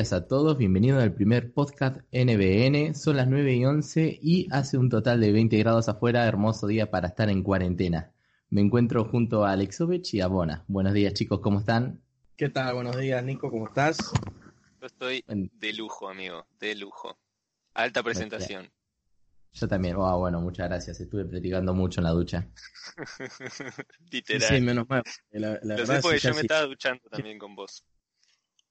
Días a todos, bienvenidos al primer podcast NBN. Son las 9 y 11 y hace un total de 20 grados afuera, hermoso día para estar en cuarentena. Me encuentro junto a Alexovich y a Bona. Buenos días chicos, ¿cómo están? ¿Qué tal? Buenos días Nico, ¿cómo estás? Yo estoy de lujo, amigo, de lujo. Alta presentación. Yo también, oh, bueno, muchas gracias. Estuve practicando mucho en la ducha. Literal. Sí, menos mal. La, la Lo sé porque yo me estaba duchando también con vos.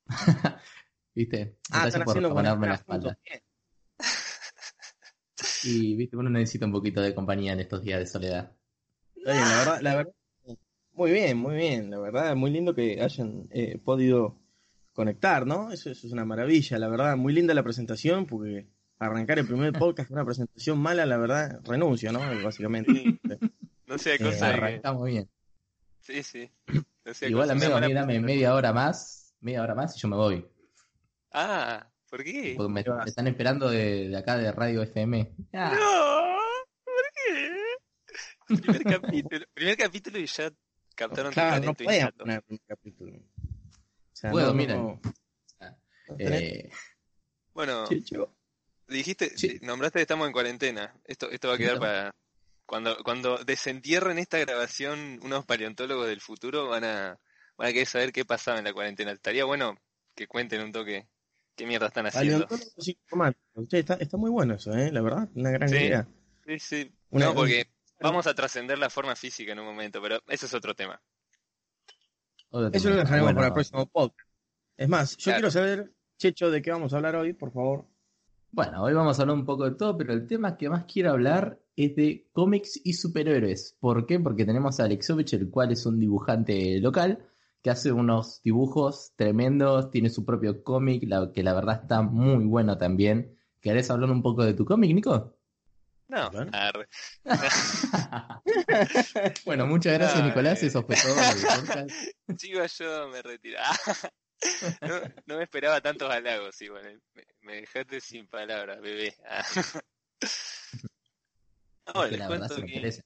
¿Viste? Ah, están por ponerme la espalda. Y, viste, uno necesita un poquito de compañía en estos días de soledad. la verdad, la verdad, muy bien, muy bien. La verdad, muy lindo que hayan eh, podido conectar, ¿no? Eso, eso, es una maravilla, la verdad. Muy linda la presentación, porque arrancar el primer podcast con una presentación mala, la verdad, renuncio, ¿no? Básicamente. no sé, cosa eh, Arrancamos bien. Sí, sí. Igual, amigo, a mí dame media hora más, media hora más y yo me voy. Ah, ¿por qué? Porque me, están esperando de, acá de Radio FM. No, ¿por qué? Primer capítulo, primer capítulo y ya captaron claro, no podías poner un capítulo. O sea, Puedo, miren. Eh, bueno, dijiste, nombraste que estamos en cuarentena. Esto, esto va a quedar para cuando, cuando desentierren esta grabación unos paleontólogos del futuro van a, van a querer saber qué pasaba en la cuarentena. Estaría bueno que cuenten un toque ¿Qué mierda están haciendo? Está, está muy bueno eso, ¿eh? La verdad, una gran idea. Sí, sí. no, porque vamos a trascender la forma física en un momento, pero eso es otro tema. eso lo dejaremos para el próximo podcast. Es más, yo quiero saber, Checho, de qué vamos a hablar hoy, por favor. Bueno, hoy vamos a hablar un poco de todo, pero el tema que más quiero hablar es de cómics y superhéroes. ¿Por qué? Porque tenemos a Alexovich, el cual es un dibujante local, que hace unos dibujos tremendos, tiene su propio cómic, que la verdad está muy bueno también. ¿Querés hablar un poco de tu cómic, Nico? No. bueno, muchas gracias, Nicolás. Eso fue todo. Chicos, yo me retiro. no, me esperaba tantos halagos, igual. Me, me dejaste sin palabras, bebé. no, les cuento que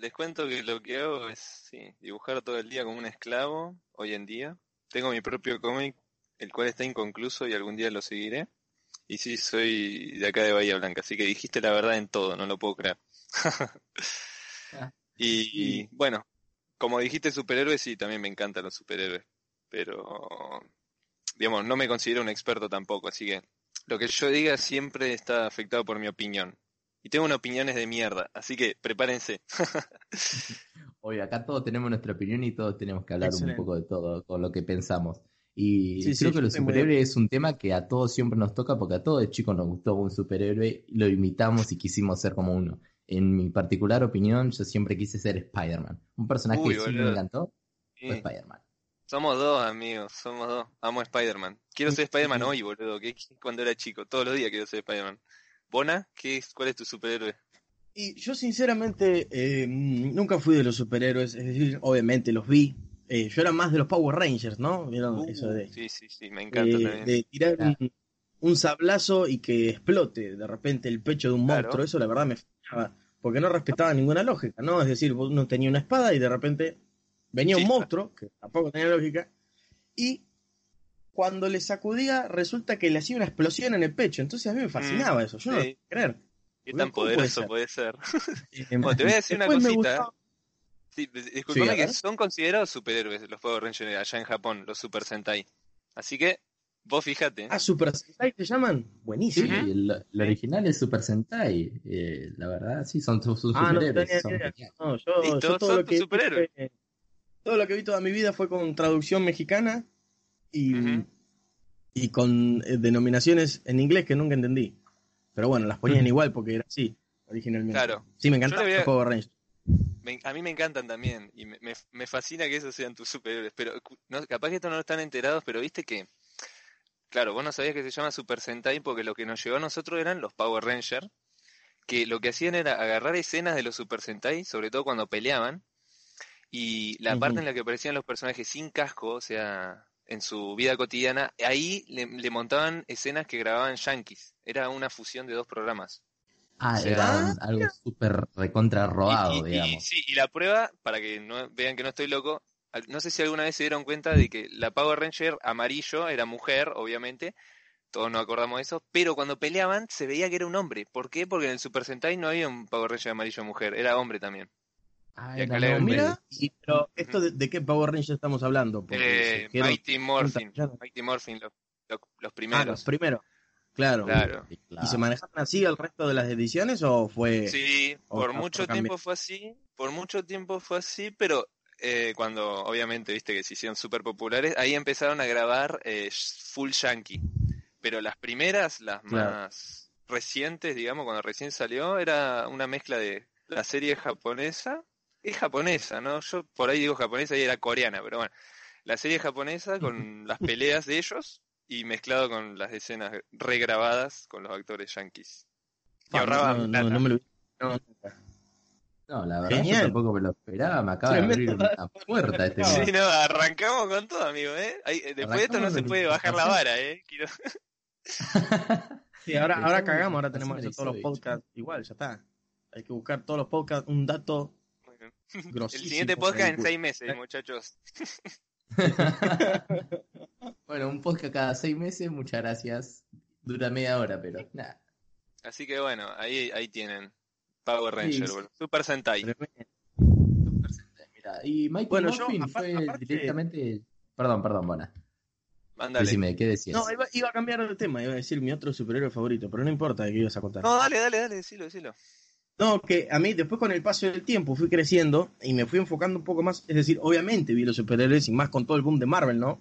les cuento que lo que hago es sí, dibujar todo el día como un esclavo hoy en día. Tengo mi propio cómic, el cual está inconcluso y algún día lo seguiré. Y sí, soy de acá de Bahía Blanca, así que dijiste la verdad en todo, no lo puedo creer. Ah, y, bueno, como dijiste superhéroes, sí, también me encantan los superhéroes. Pero, digamos, no me considero un experto tampoco, así que lo que yo diga siempre está afectado por mi opinión y tengo unas opiniones de mierda, así que prepárense. Oye, acá todos tenemos nuestra opinión y todos tenemos que hablar un poco de todo con lo que pensamos. Y creo que los superhéroes es un tema que a todos siempre nos toca porque a todos de chicos nos gustó un superhéroe, lo imitamos y quisimos ser como uno. En mi particular opinión, yo siempre quise ser Spider-Man. Un personaje que siempre me encantó fue Spider-Man. Somos dos, amigos, somos dos. Amo Spider-Man. Quiero ser Spider-Man hoy, boludo, que cuando era chico. Todos los días quiero ser Spider-Man. Bona, ¿qué es, ¿cuál es tu superhéroe? Y yo sinceramente eh, nunca fui de los superhéroes, es decir, obviamente los vi. Eh, yo era más de los Power Rangers, ¿no? Uh, eso de, sí, sí, sí, me encanta eh, también. De tirar un, sablazo y que explote de repente el pecho de un monstruo, eso la verdad me fallaba, porque no respetaba ninguna lógica, ¿no? Es decir, uno tenía una espada y de repente venía un monstruo, que tampoco tenía lógica, y cuando le sacudía, resulta que le hacía una explosión en el pecho. Entonces a mí me fascinaba mm, eso. Yo no lo podía creer. ¿Qué tan poderoso puede ser? te voy a decir una cosita. Sí, disculpame que son considerados superhéroes los Power Rangers allá en Japón, los Super Sentai. Así que vos fíjate. Ah, Super Sentai te llaman. Buenísimo. Sí, el, original es Super Sentai. Eh, la verdad, sí, son sus ah, superhéroes. No, yo, todo lo que superhéroe. todo lo que vi toda mi vida fue con traducción mexicana y, y con eh, denominaciones en inglés que nunca entendí. Pero bueno, las ponían igual porque era así, originalmente. Claro. Sí, me encanta los Power Rangers. a mí me encantan también y me, me, fascina que esos sean tus superiores. Pero capaz que esto no están enterados, pero viste que, claro, vos no sabías que se llama Super Sentai porque lo que nos llegó a nosotros eran los Power Rangers, que lo que hacían era agarrar escenas de los Super Sentai, sobre todo cuando peleaban, y la parte en la que aparecían los personajes sin casco, o sea, en su vida cotidiana, ahí le, montaban escenas que grababan Yankees. Era una fusión de dos programas. Ah, era algo súper recontra robado, digamos. sí, y la prueba, para que no vean que no estoy loco, no sé si alguna vez se dieron cuenta de que la Power Ranger amarillo era mujer, obviamente, todos nos acordamos de eso, pero cuando peleaban se veía que era un hombre. ¿Por qué? Porque en el Super Sentai no había un Power Ranger amarillo mujer, era hombre también. Ah, mira, pero esto de, qué Power Rangers estamos hablando? Eh, Mighty Morphin, Mighty Morphin, los, primeros. Ah, los primeros. Claro. ¿Y se manejaron así el resto de las ediciones o fue...? Sí, por mucho tiempo fue así, por mucho tiempo fue así, pero eh, cuando obviamente viste que se hicieron súper populares, ahí empezaron a grabar eh, full yankee. Pero las primeras, las más recientes, digamos, cuando recién salió, era una mezcla de la serie japonesa es japonesa, ¿no? Yo por ahí digo japonesa y era coreana, pero bueno. La serie japonesa con las peleas de ellos y mezclado con las escenas regrabadas con los actores yankees. Y ahorraba no, no, me lo... no, la verdad yo tampoco me lo esperaba, me acaba de abrir una puerta este Sí, no, arrancamos con todo, amigo, ¿eh? después de esto no se puede bajar la vara, ¿eh? sí, ahora, ahora cagamos, ahora tenemos todos los podcasts igual, ya está. Hay que buscar todos los podcasts, un dato el siguiente podcast en seis meses, muchachos. bueno, un podcast cada seis meses, muchas gracias. Dura media hora, pero nada. Así que bueno, ahí, ahí tienen. Power Ranger, Super Sentai. Super Sentai, mira. Y Mike bueno, fue directamente. Perdón, perdón, buena. Mándale. ¿qué decías? No, iba, a cambiar de tema, iba a decir mi otro superhéroe favorito, pero no importa que ibas a contar. No, dale, dale, dale, decilo, decilo. No, que a mí después con el paso del tiempo fui creciendo y me fui enfocando un poco más, es decir, obviamente vi los superhéroes y más con todo el boom de Marvel, ¿no?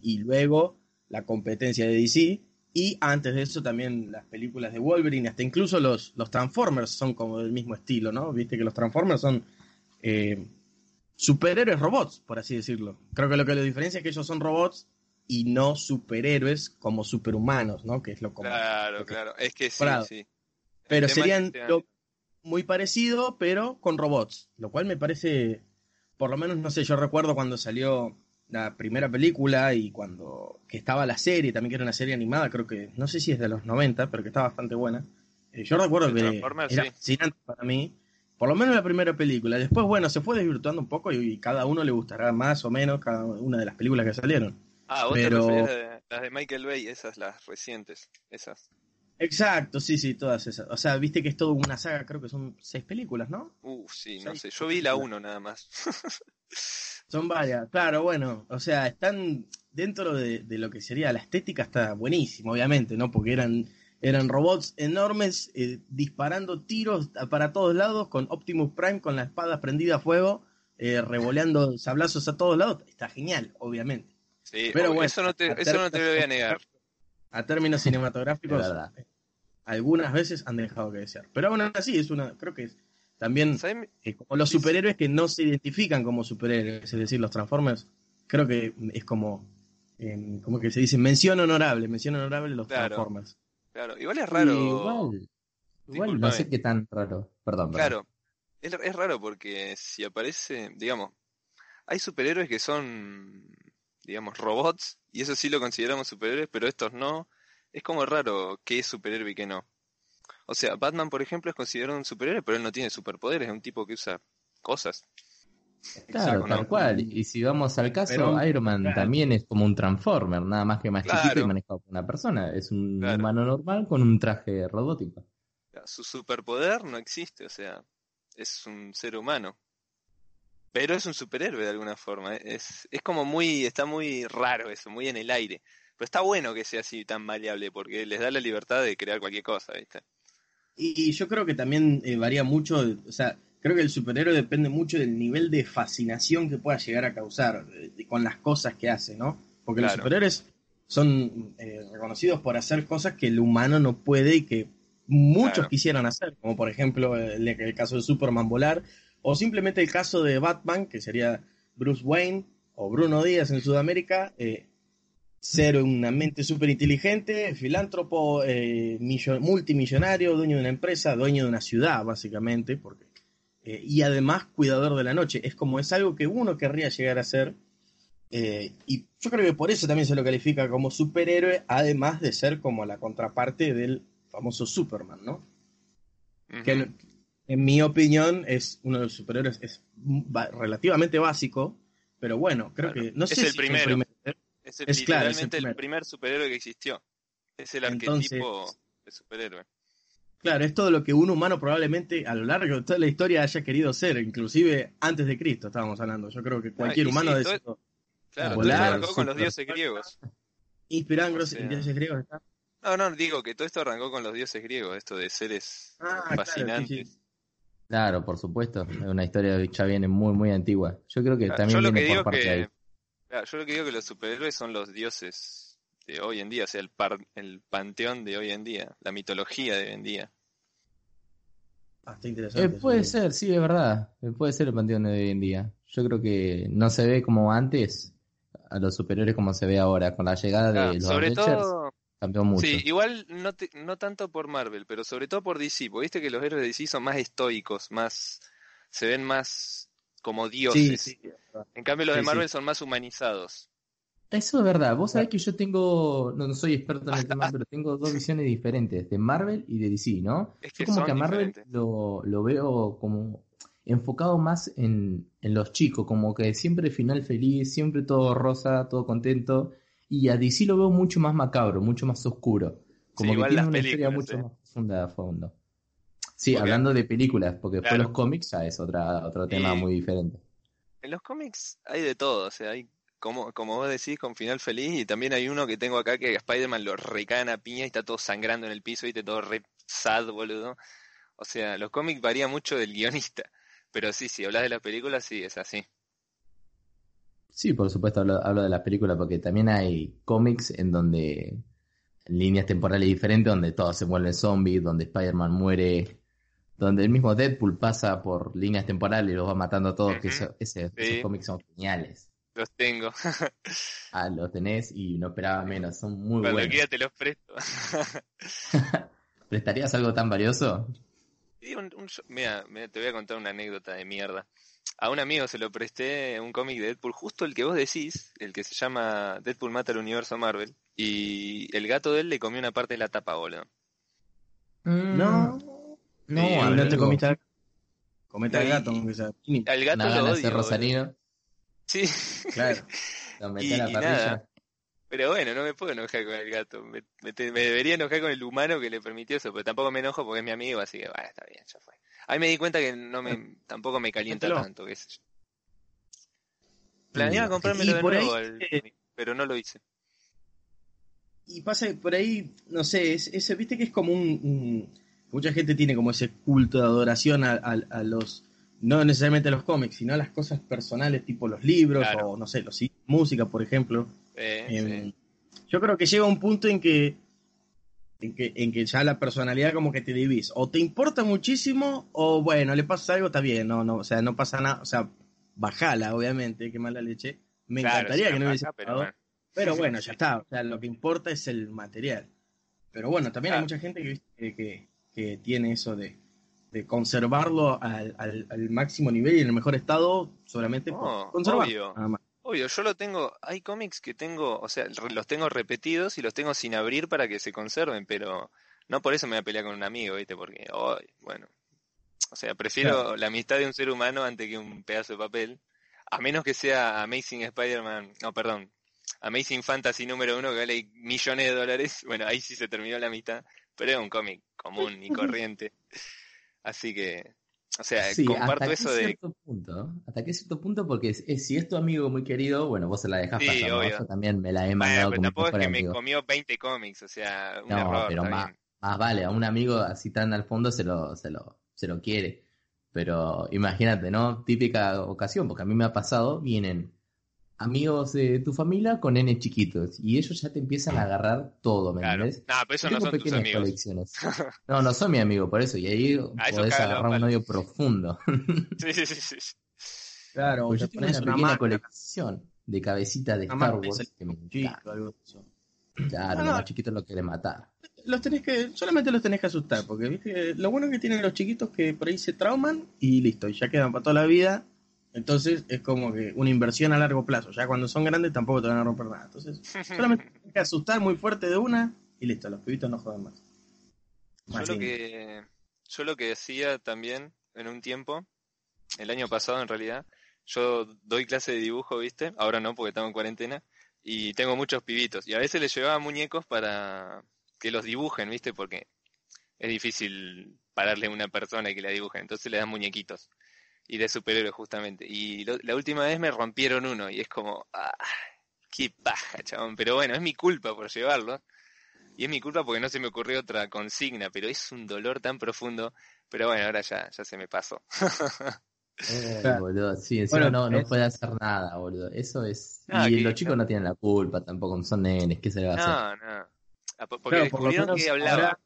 y, luego la competencia de DC y antes de eso también las películas de Wolverine, hasta incluso los, los Transformers son como del mismo estilo, ¿no? Viste que los Transformers son eh, superhéroes robots, por así decirlo. Creo que lo que los diferencia es que ellos son robots y no superhéroes como superhumanos, ¿no? Que es lo común. Claro, claro, es que sí, sí. Pero serían muy parecido, pero con robots. Lo cual me parece, por lo menos, no sé, yo recuerdo cuando salió la primera película y cuando que estaba la serie, también que era una serie animada, creo que, no sé si es de los 90, pero que está bastante buena. Eh, yo recuerdo que era fascinante para mí, por lo menos la primera película. Después, bueno, se fue desvirtuando un poco y, cada uno le gustará más o menos cada una de las películas que salieron. Ah, vos pero... te las de Michael Bay, esas, las recientes, esas. Exacto, sí, sí, todas esas. O sea, viste que es todo una saga, creo que son seis películas, ¿no? Uh, sí, no sé. Yo vi la uno nada más. son varias, claro, bueno. O sea, están dentro de, lo que sería la estética, está buenísimo, obviamente, ¿no? Porque eran, eran robots enormes eh, disparando tiros para todos lados con Optimus Prime con la espada prendida a fuego, eh, revoleando sablazos a todos lados. Está genial, obviamente. Sí, pero bueno, eso no te, eso no te lo voy a negar. A términos cinematográficos, algunas veces han dejado que desear. Pero aún así es una, creo que es también eh, como los superhéroes que no se identifican como superhéroes, es decir, los Transformers, creo que es como, como que se dice mención honorable, mención honorable los Transformers. Claro, igual es raro. igual, igual no sé qué tan raro. Perdón, Claro, es, es raro porque si aparece, digamos, hay superhéroes que son, digamos, robots, y eso sí lo consideramos superhéroes, pero estos no es como raro qué es superhéroe y qué no. O sea, Batman, por ejemplo, es considerado un superhéroe, pero él no tiene superpoderes, es un tipo que usa cosas. Claro, tal cual. Y si vamos al caso, Iron Man también es como un Transformer, nada más que más chiquito y manejado por una persona. Es un humano normal con un traje robótico. Su superpoder no existe, o sea, es un ser humano. Pero es un superhéroe de alguna forma. Es, es como muy, está muy raro eso, muy en el aire. Pero está bueno que sea así tan maleable porque les da la libertad de crear cualquier cosa, ¿viste? Y, yo creo que también eh, varía mucho, o sea, creo que el superhéroe depende mucho del nivel de fascinación que pueda llegar a causar con las cosas que hace, ¿no? Porque los superhéroes son eh, reconocidos por hacer cosas que el humano no puede y que muchos quisieran hacer, como por ejemplo el, caso de Superman volar, o simplemente el caso de Batman, que sería Bruce Wayne o Bruno Díaz en Sudamérica, eh, ser una mente súper inteligente, filántropo, eh, multimillonario, dueño de una empresa, dueño de una ciudad, básicamente, porque, y además cuidador de la noche. Es como es algo que uno querría llegar a ser eh, y yo creo que por eso también se lo califica como superhéroe, además de ser como la contraparte del famoso Superman, ¿no? Que en, mi opinión es uno de los superhéroes, es relativamente básico, pero bueno, creo que no es sé el primero. Es, el, es literalmente el, primer superhéroe que existió. Es el arquetipo de superhéroe. Claro, es todo lo que un humano probablemente a lo largo de toda la historia haya querido ser, inclusive antes de Cristo estábamos hablando. Yo creo que cualquier humano de eso Claro, todo esto arrancó con los dioses griegos. Inspirando en dioses griegos, ¿está? No, no, digo que todo esto arrancó con los dioses griegos, esto de seres ah, fascinantes. Claro, por supuesto, es una historia que ya viene muy, muy antigua. Yo creo que también viene por parte de ahí. Yo lo que digo que los superhéroes son los dioses de hoy en día, o sea, el, el panteón de hoy en día, la mitología de hoy en día. Hasta ah, interesante. Eh, puede ser, sí, es verdad. Eh, puede ser el panteón de hoy en día. Yo creo que no se ve como antes, a los superiores como se ve ahora, con la llegada de los sobre todo, cambió mucho. Sí, igual no, no tanto por Marvel, pero sobre todo por DC, porque viste que los héroes de DC son más estoicos, más se ven más como dioses. En cambio los de Marvel son más humanizados. Eso es verdad. Vos sabés que yo tengo, no, soy experto en el tema, pero tengo dos visiones diferentes, de Marvel y de DC, ¿no? Es que como que a Marvel lo, lo, veo como enfocado más en, los chicos, como que siempre final feliz, siempre todo rosa, todo contento. Y a DC lo veo mucho más macabro, mucho más oscuro. Como que tiene una historia mucho más profunda de fondo. Sí, hablando de películas, porque después los cómics ya es otra, otro tema muy diferente. En los cómics hay de todo, o sea, hay como, como vos decís, con final feliz, y también hay uno que tengo acá que Spider-Man lo recaen a piña y está todo sangrando en el piso, y todo re sad, boludo. O sea, los cómics varían mucho del guionista. Pero sí, si hablas de las películas, sí, es así. Sí, por supuesto, hablo, de las películas porque también hay cómics en donde líneas temporales diferentes, donde todos se vuelven zombies, donde Spider-Man muere, donde el mismo Deadpool pasa por líneas temporales y los va matando a todos, que esos cómics son geniales. Los tengo. ah, los tenés y no esperaba menos, son muy Cuando buenos. te los presto. ¿Prestarías algo tan valioso? mira, te voy a contar una anécdota de mierda. A un amigo se lo presté un cómic de Deadpool, justo el que vos decís, el que se llama Deadpool mata al universo Marvel, y el gato de él le comió una parte de la tapa, boludo. Mm. No, no, no te comiste Comete al gato, aunque sea. Al gato lo odio. Rosarino. Sí. Claro. Lo y, la parrilla. Pero bueno, no me puedo enojar con el gato. Me, debería enojar con el humano que le permitió eso, pero tampoco me enojo porque es mi amigo, así que bueno, está bien, ya fue. Ahí me di cuenta que no me, tampoco me calienta tanto, qué sé yo. Planeaba comprármelo de nuevo, pero no lo hice. Y pasa por ahí, no sé, ese, viste que es como un, Mucha gente tiene como ese culto de adoración a, los no necesariamente a los cómics, sino a las cosas personales, tipo los libros o no sé, los música, por ejemplo. Em, yo creo que llega un punto en que, en que, en que ya la personalidad como que te divís. O te importa muchísimo, o bueno, le pasa algo, está bien, no, no, o sea, no pasa nada, o sea, bajala, obviamente, qué mala leche. Me encantaría que no hubiese pero, pero bueno, ya está, o sea, lo que importa es el material. Pero bueno, también hay mucha gente que, que, que tiene eso de, de conservarlo al, al, máximo nivel y en el mejor estado solamente por conservarlo. Obvio, yo lo tengo, hay cómics que tengo, o sea, los tengo repetidos y los tengo sin abrir para que se conserven, pero no por eso me voy a pelear con un amigo, ¿viste? Porque, bueno, o sea, prefiero la amistad de un ser humano antes que un pedazo de papel, a menos que sea Amazing Spider-Man, no, perdón, Amazing Fantasy número uno que vale millones de dólares, bueno, ahí sí se terminó la amistad, pero es un cómic común y corriente. Así que, o sea, comparto hasta eso de. Cierto punto, hasta qué cierto punto, porque si es tu amigo muy querido, bueno, vos se la dejas pasar. Yo también me la he mandado. pero tampoco es que me comió 20 cómics, o sea, un no, Pero más, más, vale, a un amigo así tan al fondo se lo, se lo, se lo quiere. Pero imagínate, ¿no? Típica ocasión, porque a mí me ha pasado, vienen amigos de tu familia con nenes chiquitos y ellos ya te empiezan a agarrar todo, ¿me claro. entiendes? No, pero eso no son tus amigos. Colecciones. No, no son mi amigo, por eso. Y ahí podés agarrar un odio profundo. sí, sí, sí, sí. Claro, pues yo tengo una pequeña colección de cabecitas de Star Wars que me Claro, los más chiquitos los quieren matar. Los tenés que, solamente los tenés que asustar, porque ¿viste? lo bueno que tienen los chiquitos es que por ahí se trauman y listo, y ya quedan para toda la vida. Entonces es como que una inversión a largo plazo. Ya cuando son grandes tampoco te van a romper nada. Entonces solamente tenés que asustar muy fuerte de una y listo, los pibitos no joden más. yo, lo que, yo lo que decía también en un tiempo, el año pasado en realidad, yo doy clase de dibujo, ¿viste? Ahora no, porque estamos en cuarentena. Y tengo muchos pibitos. Y a veces les llevaba muñecos para que los dibujen, ¿viste? Porque es difícil pararle a una persona y que la dibujen. Entonces le dan muñequitos. Y de superhéroes, justamente. Y la última vez me rompieron uno. Y es como, ah, qué paja, chabón. Pero bueno, es mi culpa por llevarlo. Y es mi culpa porque no se me ocurrió otra consigna. Pero es un dolor tan profundo. Pero bueno, ahora ya, ya se me pasó. Eh, boludo, sí, encima no, no puede hacer nada, boludo. Eso es. Ah, y los chicos no tienen la culpa tampoco, son nenes, ¿qué se le va a hacer? No, no. Ah, porque descubrieron que hablaba.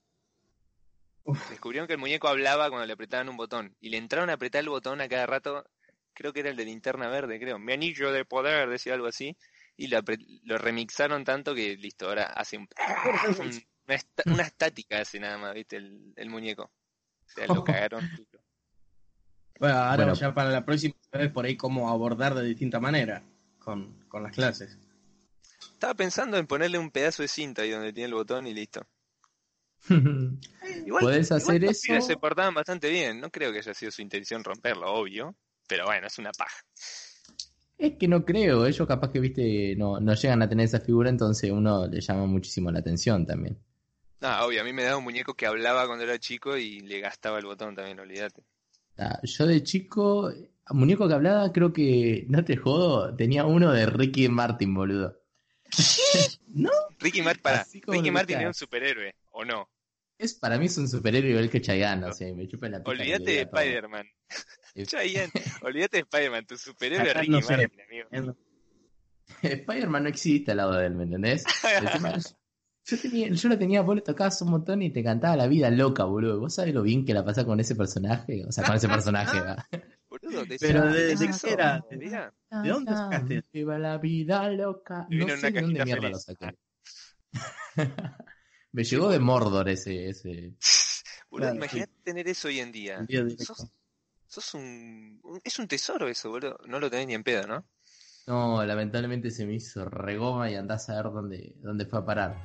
Descubrieron que el muñeco hablaba cuando le apretaban un botón. Y le entraron a apretar el botón a cada rato. Creo que era el de linterna verde, creo. Mi anillo de poder, decía algo así. Y lo, lo remixaron tanto que listo, ahora hace un, una, estática hace nada más, viste, el, el muñeco. O sea, lo cagaron. Bueno, ahora ya para la próxima vez por ahí cómo abordar de distinta manera con, las clases. Estaba pensando en ponerle un pedazo de cinta ahí donde tiene el botón y listo. Igual, Podés hacer eso. Se portaban bastante bien. No creo que haya sido su intención romperlo, obvio. Pero bueno, es una paja. Es que no creo. Ellos capaz que, viste, no, no llegan a tener esa figura, entonces uno le llama muchísimo la atención también. Ah, obvio. A mí me daba un muñeco que hablaba cuando era chico y le gastaba el botón también, olvídate. Ah, yo de chico, muñeco que hablaba, creo que, no te jodo, tenía uno de Ricky Martin, boludo. ¿No? Ricky Martin, para. Ricky Martin es un superhéroe, ¿o no? Es, para mí es un superhéroe igual que Chayanne, o sea, me chupa la Olvídate de Spider-Man. Chayanne, olvídate de Spider-Man, tu superhéroe es Ricky Martin, amigo. Spider-Man no existe al lado de él, ¿me entendés? Yo, tenía, yo lo tenía, vos le tocabas un montón y te cantaba la vida loca, boludo. ¿Vos sabés lo bien que la pasás con ese personaje? O sea, con ese personaje, Boludo, Pero de, de, qué era, ¿de dónde sacaste? Viva la vida loca. No sé de dónde mierda lo saqué. Me llegó de Mordor ese. ese... Boludo, imagínate tener eso hoy en día. Sos, sos un, Es un tesoro eso, boludo. No lo tenés ni en pedo, ¿no? No, lamentablemente se me hizo regoma y andás a ver dónde, dónde fue a parar.